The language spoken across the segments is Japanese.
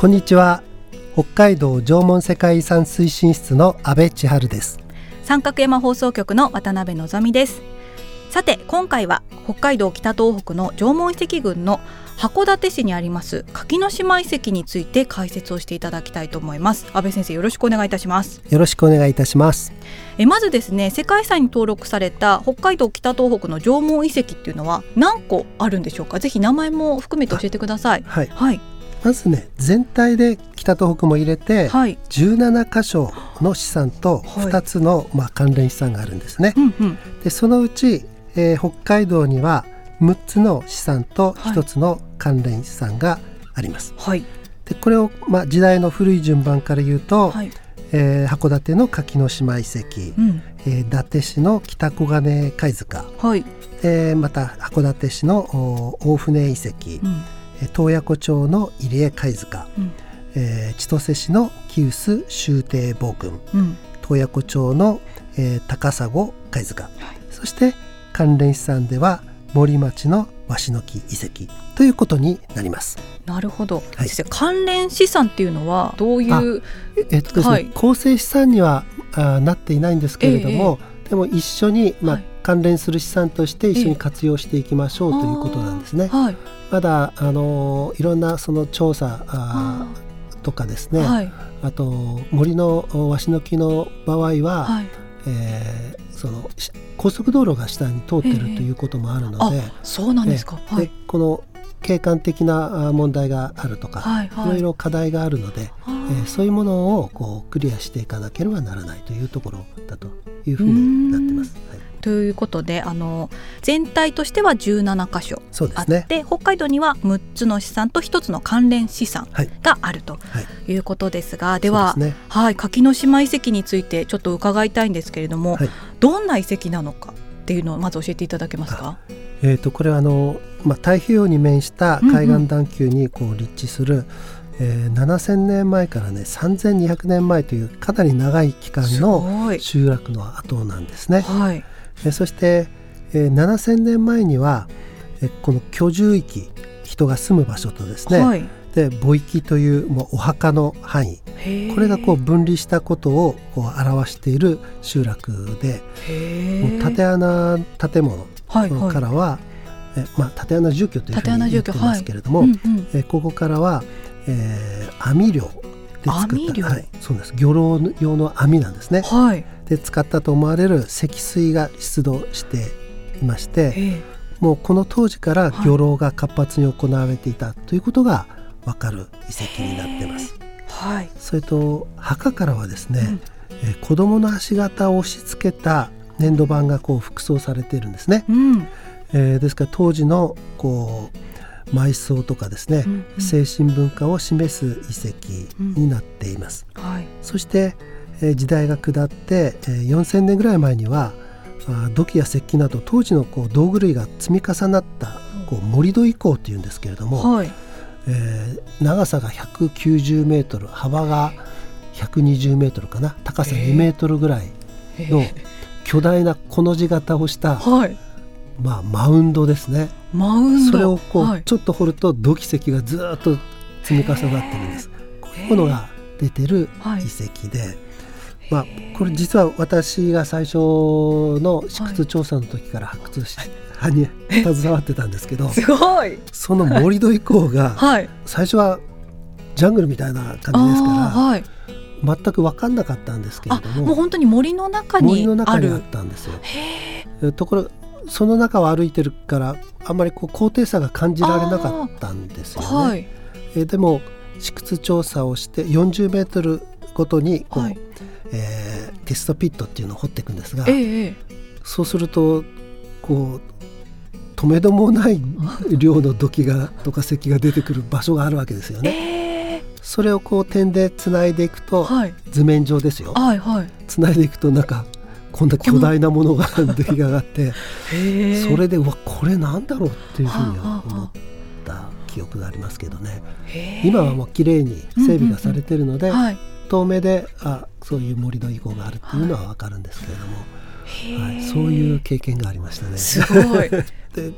こんにちは。北海道縄文世界遺産推進室の阿部千春です。三角山放送局の渡辺のぞみです。さて今回は北海道北東北の縄文遺跡群の函館市にあります柿の島遺跡について解説をしていただきたいと思います。安倍先生よろしくお願いいたします。よろしくお願いいたします。えまずですね世界遺産に登録された北海道北東北の縄文遺跡っていうのは何個あるんでしょうか？ぜひ名前も含めて教えてください。はい、はいまずね全体で北東北も入れて、はい。17箇所の資産と2つの、まあ、関連資産があるんですね、うんうん。でそのうち、えー北海道には6つの資産と1つの関連資産があります、はい。でこれを、まあ、時代の古い順番から言うと、はい。えー函館の柿の島遺跡、うん。えー伊達市の北小金貝塚、はい。えーまた函館市のお大船遺跡、うん。えー洞爺湖町の入江貝塚、うん。えー千歳市の木臼終帝暴群うん。洞爺湖町の、えー高砂貝塚、そして関連資産では森町の鷲の木遺跡。ということになります。なるほど、はい。関連資産っていうのはどういうええっとですね、はい。構成資産にはあーなっていないんですけれども、でも一緒に、まあはい。関連する資産として一緒に活用していきましょうということなんですね。はいまだあのいろんなその調査あとかですね、ーはい。あと森の鷲の木の場合は、はい。えーそのし高速道路が下に通ってるとええいうこともあるのあで、そうなんですか、えはい。でこの景観的なあ問題があるとか、はいはい。いろいろ課題があるので、あえーーそういうものをこうクリアしていかなければならないというところだというふうになってます。はい、ということであの全体としては17箇所あっそうですね。て、北海道には6つの資産と1つの関連資産はいがあるとはい。いうことですが、ではそうですね。はい柿の島遺跡についてちょっと伺いたいんですけれども、はいどんな遺跡なのかっていうのをまず教えていただけますか？えー、とこれはあの、まあ、太平洋に面した海岸段丘にこう立地する、えー7000年前からね3200年前というかなり長い期間すの。集落の跡なんですね。はい。えーそして、えー7000年前には、えーこの居住域人が住む場所とですね、はい。で墓域というもうお墓の範囲。これがこう分離したことをこう表している集落でもう縦穴建物はいはい。からは、えまあ、縦穴住居というふ縦穴住居うに言ってますけれども、うんうんえここからは、えー網漁で作った、はい、そうです漁労用の網なんですね。はい。で使ったと思われる積水が出土していましてへーもうこの当時からはい漁労が活発に行われていたということが分かる遺跡になってます。はい。それと墓からはですね、うんえー子供の足型を押し付けた粘土板がこう副葬されているんですね。うん。えーですから当時のこう埋葬とかですね、うんうん精神文化を示す遺跡になっています。はい。そして、えー時代が下って、えー4000年ぐらい前にはあー土器や石器など当時のこう道具類が積み重なったこう盛り土遺構というんですけれども、はい。えー長さが190メートル幅が120メートルかな高さ2メートルぐらいの巨大なこの字型をした、はい。まあ、マウンドですね。マウンド。それをこう、はい。ちょっと掘ると土器石がずーっと積み重なってるんです。こういうものが出てるはい。遺跡で、まあ、これ実は私が最初の試掘調査の時から発掘し、はい、に携わってたんですけど すごい。その盛り土以降が、はい、最初はジャングルみたいな感じですから、はい、全く分かんなかったんですけれどももう本当に森の中に森の中にあったんですよ。ところその中を歩いてるからあんまりこう高低差が感じられなかったんですよね。はい、えでも試掘調査をして40メートルごとにこう、はい、えー、テストピットっていうのを掘っていくんですが、ええ、そうするとこう止めどもない量の土器がとか石が出てくる場所があるわけですよね。えー、それをこう点でつないでいくと、はい、図面上ですよ。はいはい、つないでいくとなんかこんな巨大なものが 出来上がってそれでうわこれなんだろうっていうふうに思った記憶がありますけどね。今はもう綺麗に整備がされてるので、遠目であそういう森の遺構があるっていうのは分かるんですけれども、はい、そういう経験がありましたね。すごい。で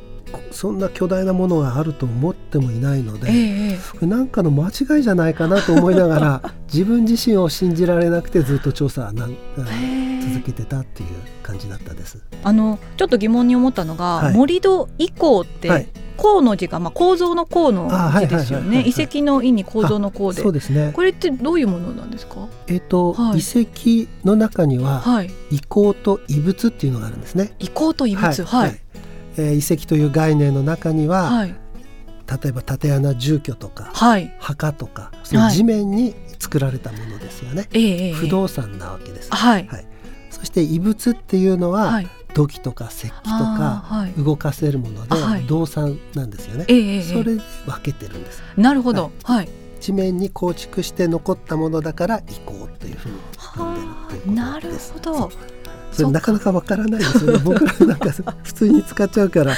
そんな巨大なものがあると思ってもいないので、ええ、なんかの間違いじゃないかなと思いながら 自分自身を信じられなくてずっと調査なん続けてたっていう感じだったです。あのちょっと疑問に思ったのが、はい、盛り土以降って、はい。鉱の字が、まあ、構造の構の字ですよね。遺跡の意に構造の構で。そうですね。これってどういうものなんですか？えっ、ー、と、はい、遺跡の中には、はい、遺構と遺物っていうのがあるんですね。遺構と遺物。はい、はいえー、遺跡という概念の中には、はい、例えば竪穴住居とか、はい、墓とかその地面に作られたものですよね、はい、不動産なわけです、はい、はい、そして遺物っていうのは、はい、土器とか石器とか動かせるもので動産なんですよね、それで分けてるんです。なるほど、はい。地面に構築して残ったものだから遺構というふうに呼んでるっていうことです。なるほど。それなかなかわからないですよね。僕らなんか普通に使っちゃうから。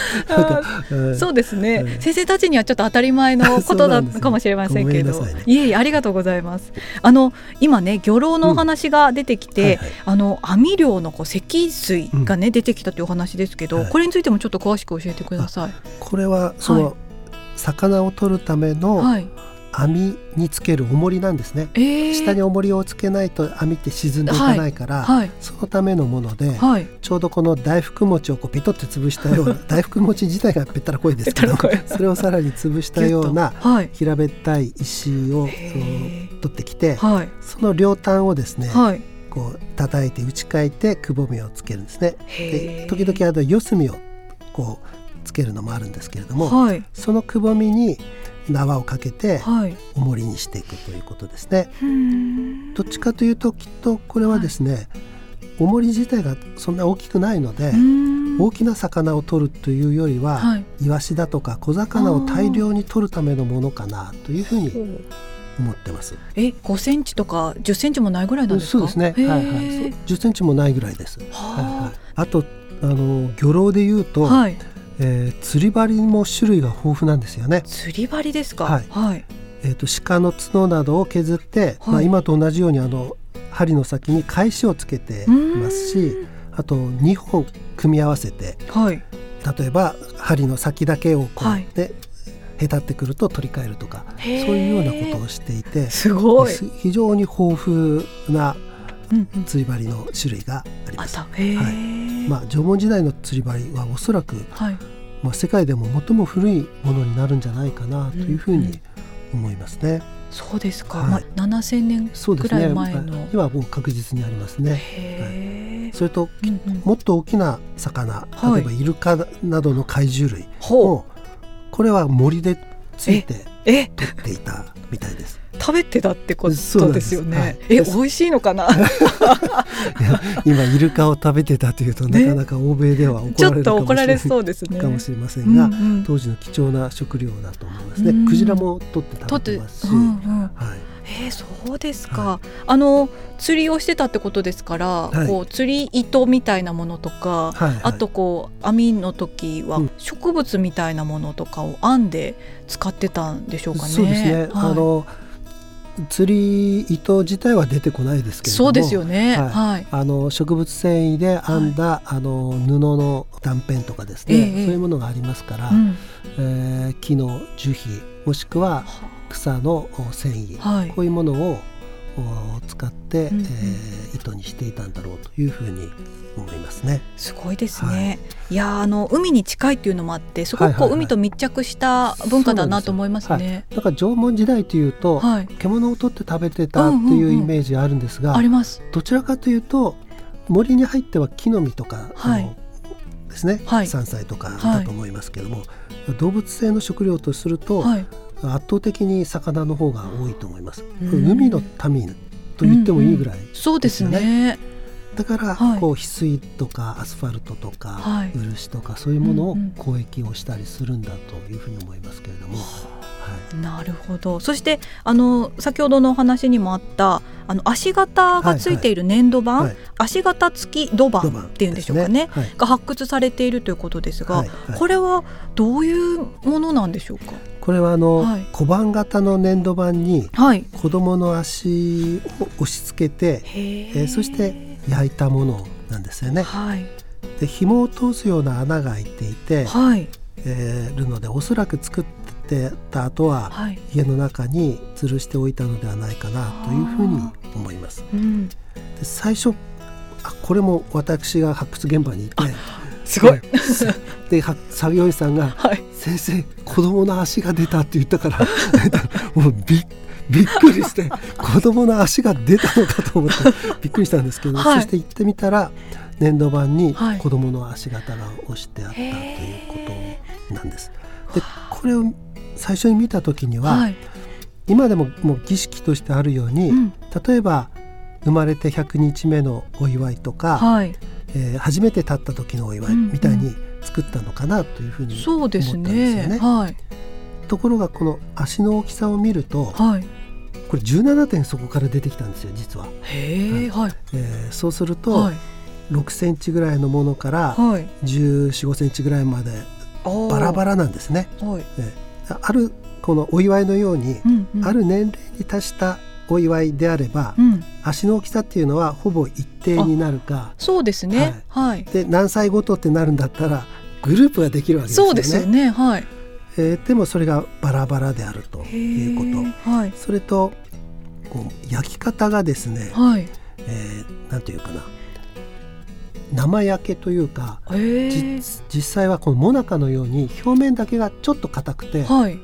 そうですね、うん、先生たちにはちょっと当たり前のことだかもしれませんけど、ね、いえいえありがとうございます。あの今ね漁労のお話が出てきて、うんはいはい、あの網漁のこう積水がね、うん、出てきたというお話ですけど、はい、これについてもちょっと詳しく教えてください。これはその、はい、魚を取るための、はい網につける重りなんですね、えー、下に重りをつけないと網って沈んでいかないから、はいはい、そのためのもので、はい、ちょうどこの大福餅をこうピトって潰したような 大福餅自体がぺったらこいですけどそれをさらに潰したような平べったい石を取ってきて、その両端をですね、こう叩いて打ち替えてくぼみをつけるんですね。で時々あの四隅をこうつけるのもあるんですけれども、そのくぼみに縄をかけて重りにしていくということですね。はい、どっちかというときっとこれはですね、はい、重り自体がそんな大きくないので大きな魚を取るというよりは、はい、イワシだとか小魚を大量に取るためのものかなというふうに思ってます。え、5センチとか10センチもないぐらいなんですか？そうですね。はいはい。10センチもないぐらいです。はいはい。あとあの漁労で言うと、はい、えー、釣り針も種類が豊富なんですよね。釣り針ですか？はい。はい、えっ、ー、と鹿の角などを削って、はい、まあ今と同じようにあの針の先に返しをつけていますし、あと2本組み合わせて、はい、例えば針の先だけをこう、はい、でへたってくると取り替えるとかそういうようなことをしていてすごい。非常に豊富な釣り針の種類があります。うんうん、はい。まあ、縄文時代の釣り針はおそらく、はい、まあ、世界でも最も古いものになるんじゃないかなというふうに思いますね。うんうん、そうですか、はい、まあ、7000年くらい前の、ね、今はもう確実にありますね。はい、それと、うんうん、もっと大きな魚例えばイルカなどの怪獣類も、これは森でついて取っていたみたいです。食べてたってことですよね。はい、え、美味しいのかな？今イルカを食べてたというと、なかなか欧米では怒られるかもしれない、そうですね、かもしれませんが、うんうん、当時の貴重な食料だと思いますね。クジラも取って食べてますし、うんうん、はい。えー、そうですか、はい、あの釣りをしてたってことですから、はい、こう釣り糸みたいなものとか、はいはい、あとこう網の時は植物みたいなものとかを編んで使ってたんでしょうかね。そうですね、あの釣り糸自体は出てこないですけれどもそうですよね、はい、はい、あの植物繊維で編んだ、はい、あの布の断片とかですね、えー、そういうものがありますから、うん、えー、木の樹皮もしくは草の繊維、はい、こういうものを使って、うんうん、えー、糸にしていたんだろうというふうに思いますね。すごいですね。はい、いやあの海に近いっていうのもあってすごくこう、海と密着した文化だなと思いますね。すだから縄文時代というと、はい、獣を取って食べてたっていうイメージあるんですが、あります。どちらかというと森に入っては木の実とか、はい、ですね、はい、山菜とかだと思いますけども、はい、動物性の食料とすると、はい、圧倒的に魚の方が多いと思います。海の民と言ってもいいぐらい、ねうんうん、そうですね。だから、こう翡翠とかアスファルトとか、漆とかそういうものを交易をしたりするんだというふうに思いますけれども。なるほど。そしてあの先ほどのお話にもあったあの足型がついている粘土板、はいはい、足型付き土板っていうんでしょうかね、ねはい、が発掘されているということですが、はいはい、これはどういうものなんでしょうか？これはあの、小判型の粘土板に子供の足を押し付けて、えー、そして焼いたものなんですよね。で紐を通すような穴が開いていて、はい。えー、るのでおそらく作ってた後は、はい、家の中に吊るしておいたのではないかなというふうに思います。うん、で最初あこれも私が発掘現場にいてすごい。で作業員さんが、はい、先生子供の足が出た」って言ったから もうびびっくりして 子供の足が出たのかと思ってびっくりしたんですけど、はい、そして行ってみたら粘土板に子供の足型が押してあったということなんです。でこれを最初に見た時には、はい、今でももう儀式としてあるように、うん、例えば生まれて100日目のお祝いとか、はい、えー、初めて立った時のお祝いみたいに作ったのかなというふうに思ったんですよね。ね。はい、ところがこの足の大きさを見ると、はい、これ17点そこから出てきたんですよ実は。へはい。えー、そうすると、はい、6センチぐらいのものから、はい、14、5センチぐらいまでバラバラなんですね。はい、えーあるこのお祝いのように、うんうん、ある年齢に達したお祝いであれば、うん、足の大きさっていうのはほぼ一定になるか。そうですね、はい、で何歳ごとってなるんだったらグループができるわけですよね。そうですよね。はい。えー、でもそれがバラバラであるということ、はい、それとこう焼き方がですね、はい。えー、なんていうかな生焼けというか、実際はこのモナカのように表面だけがちょっと硬くて、はい、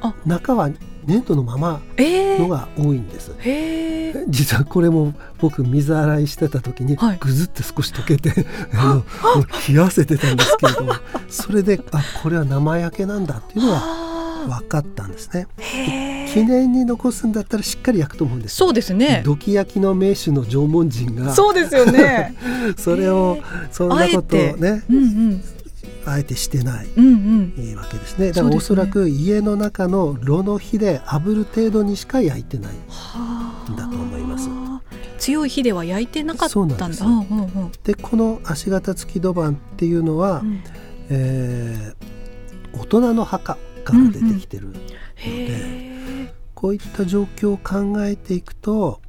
あ。中は粘土のままのが多いんです、えー、実はこれも僕水洗いしてた時にぐずって少し溶けて、はい、冷やせてたんですけれどもそれであこれは生焼けなんだっていうのは分かったんですね。記念に残すんだったらしっかり焼くと思うんです。そうですね。土器焼きの名手の縄文人が。そうですよね。それをそんなことをね。うんうんあえてしてない、うんうん、いいわけですねだからおそらく家の中の炉の火で炙る程度にしか焼いてないんだと思います。強い火では焼いてなかったんだ。ででこの足型付き土板っていうのは、うん、えー、大人の墓から出てきてるので、うんうん、こういった状況を考えていくと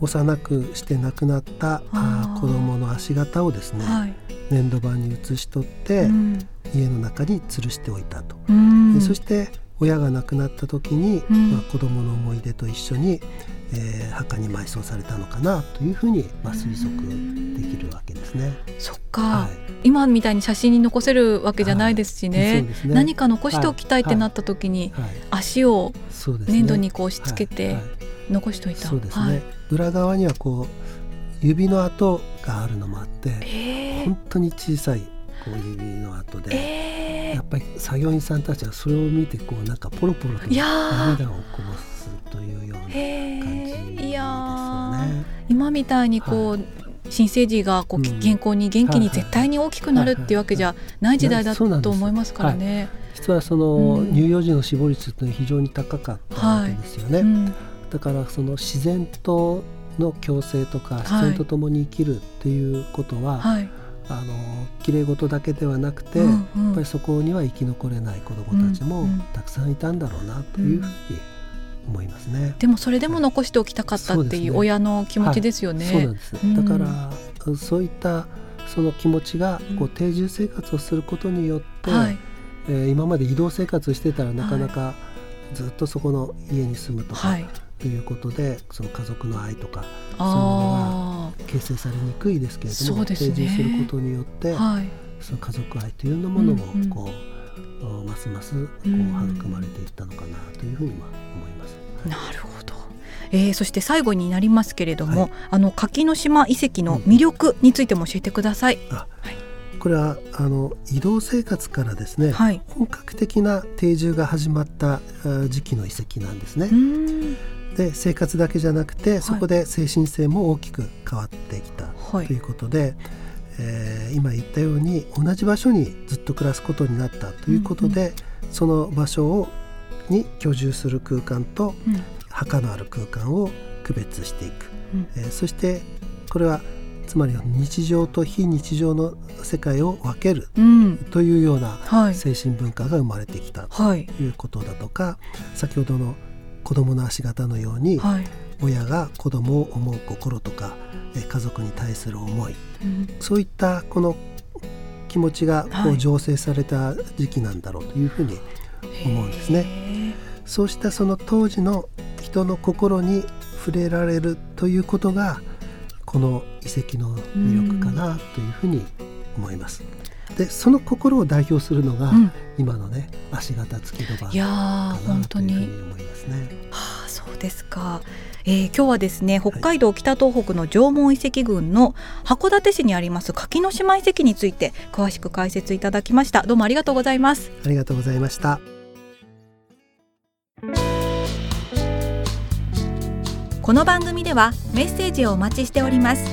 幼くして亡くなったあ子供の足型をですね、はい、粘土板に移し取って、うん、家の中に吊るしておいたと。そして親が亡くなった時に、うん、まあ、子供の思い出と一緒に、えー、墓に埋葬されたのかなというふうに、まあ、推測できるわけですね。そっか、はい、今みたいに写真に残せるわけじゃないですしね。はい。ね、何か残しておきたいってなった時に、はい、足を粘土にこう押し付けて残しといた。そうですね、裏側にはこう指の跡があるのもあって、えー、本当に小さいこう指の跡で、えー、やっぱり作業員さんたちはそれを見てこうなんかポロポロと涙をこぼすというような感じ。今みたいにこう、はい。新生児がこう健康に元気に絶対に大きくなるっていうわけじゃない時代だと思いますからね。実はその乳幼児の死亡率って非常に高かったわけですよね。はい。うん、だからその自然との共生とか自然と共に生きるっていうことは、はい、あの綺麗事だけではなくて、うんうん、やっぱりそこには生き残れない子どもたちもたくさんいたんだろうなというふうに思いますね。でもそれでも残しておきたかったっていう親の気持ちですよね。そうなんです。だから、そういったその気持ちがこう定住生活をすることによって、はい、えー、今まで移動生活してたらなかなかずっとそこの家に住むとか、はい、ということでその家族の愛とかそういうものが形成されにくいですけれども、ね、提示することによって、はい、その家族愛というものをこう、うんうん、ますますこう育まれていったのかなというふうに思います。なるほど。えー、そして最後になりますけれども、はい、あの柿の島遺跡の魅力についても教えてください。うん、はい。これはあの移動生活からですね、はい、本格的な定住が始まった時期の遺跡なんですね。で生活だけじゃなくてそこで精神性も大きく変わってきたということで、はい、えー、今言ったように同じ場所にずっと暮らすことになったということで、うんうん、その場所をに居住する空間と、墓のある空間を区別していく、うん、えー、そしてこれはつまり日常と非日常の世界を分けるというような精神文化が生まれてきたということだとか、先ほどの子供の足形のように、親が子供を思う心とか家族に対する思い、そういったこの気持ちがこう醸成された時期なんだろうというふうに思うんですね。そうしたその当時の人の心に触れられるということがこの遺跡の魅力かなというふうに思います。でその心を代表するのが、うん、今のね足形付き土板かなというふうに思いますね。はあ、そうですか。えー、今日はですね北海道北東北の縄文遺跡群の函館市にあります柿の島遺跡について詳しく解説いただきました。どうもありがとうございます。ありがとうございました。この番組ではメッセージをお待ちしております。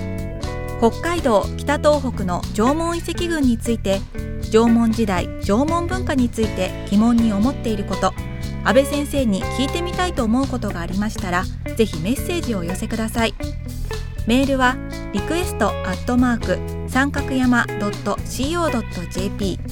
北海道北東北の縄文遺跡群について縄文時代縄文文化について疑問に思っていること安倍先生に聞いてみたいと思うことがありましたらぜひメッセージをお寄せください。メールはリクエストアットマーク三角山 .co.jp フ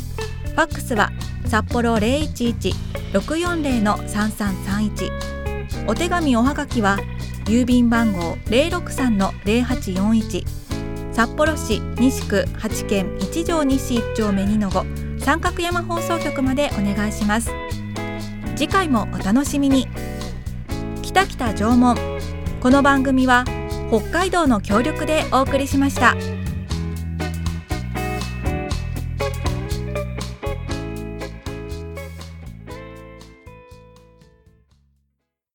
ァックスは札幌011-640-3331お手紙おはがきは郵便番号063-0841札幌市西区八軒一条西一丁目二の五三角山放送局までお願いします。次回もお楽しみに北北縄文この番組は北海道の協力でお送りしました。